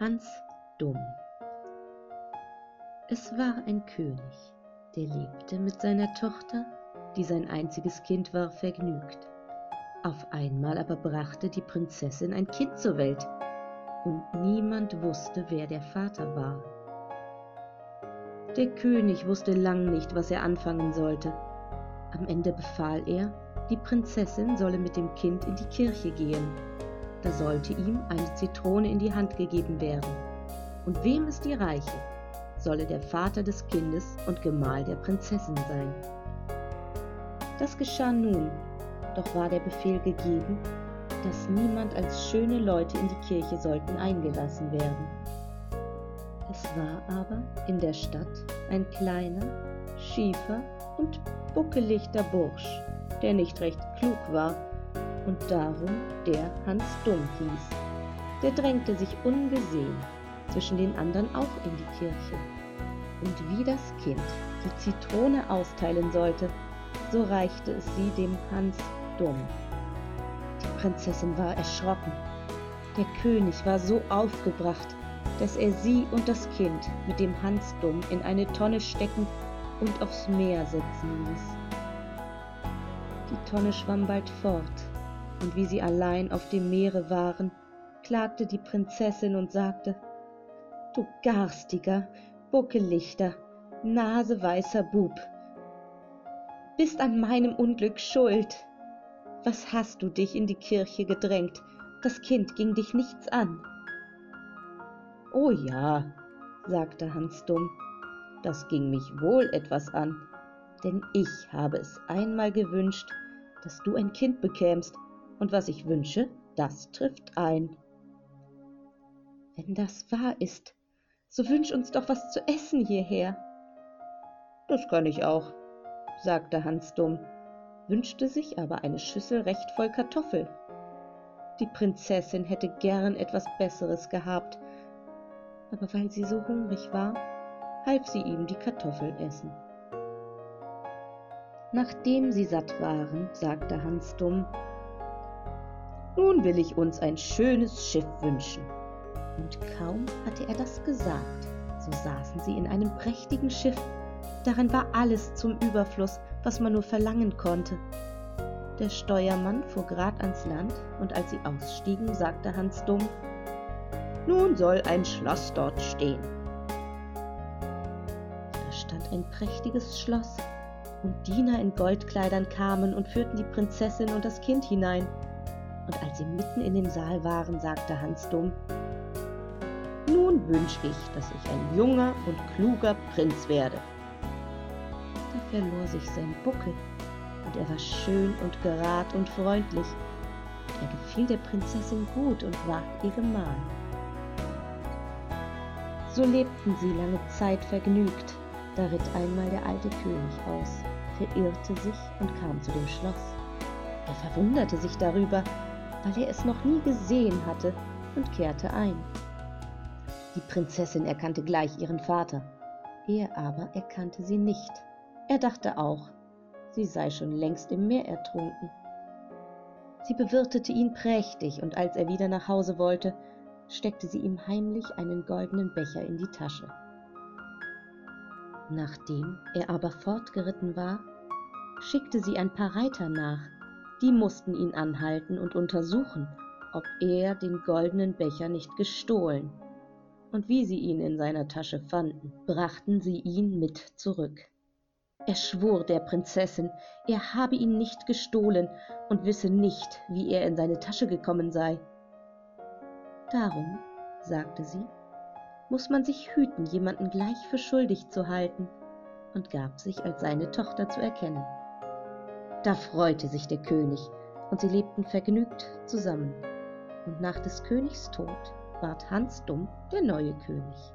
Hans Dumm Es war ein König, der lebte mit seiner Tochter, die sein einziges Kind war, vergnügt. Auf einmal aber brachte die Prinzessin ein Kind zur Welt, und niemand wusste, wer der Vater war. Der König wusste lang nicht, was er anfangen sollte. Am Ende befahl er, die Prinzessin solle mit dem Kind in die Kirche gehen. Da sollte ihm eine Zitrone in die Hand gegeben werden. Und wem es die reiche, solle der Vater des Kindes und Gemahl der Prinzessin sein. Das geschah nun, doch war der Befehl gegeben, dass niemand als schöne Leute in die Kirche sollten eingelassen werden. Es war aber in der Stadt ein kleiner, schiefer und buckelichter Bursch, der nicht recht klug war und darum der Hans Dumm hieß. Der drängte sich ungesehen zwischen den anderen auch in die Kirche. Und wie das Kind die Zitrone austeilen sollte, so reichte es sie dem Hans Dumm. Die Prinzessin war erschrocken. Der König war so aufgebracht, dass er sie und das Kind mit dem Hansdumm in eine Tonne stecken und aufs Meer setzen ließ. Die Tonne schwamm bald fort, und wie sie allein auf dem Meere waren, klagte die Prinzessin und sagte, Du garstiger, buckelichter, naseweißer Bub, bist an meinem Unglück schuld. Was hast du dich in die Kirche gedrängt? Das Kind ging dich nichts an. Oh ja, sagte Hans dumm, das ging mich wohl etwas an, denn ich habe es einmal gewünscht, dass du ein Kind bekämst, und was ich wünsche, das trifft ein. Wenn das wahr ist, so wünsch uns doch was zu essen hierher. Das kann ich auch, sagte Hans dumm, wünschte sich aber eine Schüssel recht voll Kartoffel. Die Prinzessin hätte gern etwas Besseres gehabt, aber weil sie so hungrig war, half sie ihm die Kartoffeln essen. Nachdem sie satt waren, sagte Hans dumm, Nun will ich uns ein schönes Schiff wünschen. Und kaum hatte er das gesagt, so saßen sie in einem prächtigen Schiff, darin war alles zum Überfluss, was man nur verlangen konnte. Der Steuermann fuhr grad ans Land, und als sie ausstiegen, sagte Hans dumm, nun soll ein Schloss dort stehen. Da stand ein prächtiges Schloss, und Diener in Goldkleidern kamen und führten die Prinzessin und das Kind hinein. Und als sie mitten in dem Saal waren, sagte Hans dumm, Nun wünsch ich, dass ich ein junger und kluger Prinz werde. Da verlor sich sein Buckel, und er war schön und gerad und freundlich. Er gefiel der Prinzessin gut und ward ihr Gemahl. So lebten sie lange Zeit vergnügt. Da ritt einmal der alte König aus, verirrte sich und kam zu dem Schloss. Er verwunderte sich darüber, weil er es noch nie gesehen hatte, und kehrte ein. Die Prinzessin erkannte gleich ihren Vater, er aber erkannte sie nicht. Er dachte auch, sie sei schon längst im Meer ertrunken. Sie bewirtete ihn prächtig, und als er wieder nach Hause wollte, steckte sie ihm heimlich einen goldenen Becher in die Tasche. Nachdem er aber fortgeritten war, schickte sie ein paar Reiter nach, die mussten ihn anhalten und untersuchen, ob er den goldenen Becher nicht gestohlen. Und wie sie ihn in seiner Tasche fanden, brachten sie ihn mit zurück. Er schwor der Prinzessin, er habe ihn nicht gestohlen und wisse nicht, wie er in seine Tasche gekommen sei. Darum, sagte sie, muss man sich hüten, jemanden gleich für schuldig zu halten, und gab sich als seine Tochter zu erkennen. Da freute sich der König, und sie lebten vergnügt zusammen. Und nach des Königs Tod ward Hans Dumm der neue König.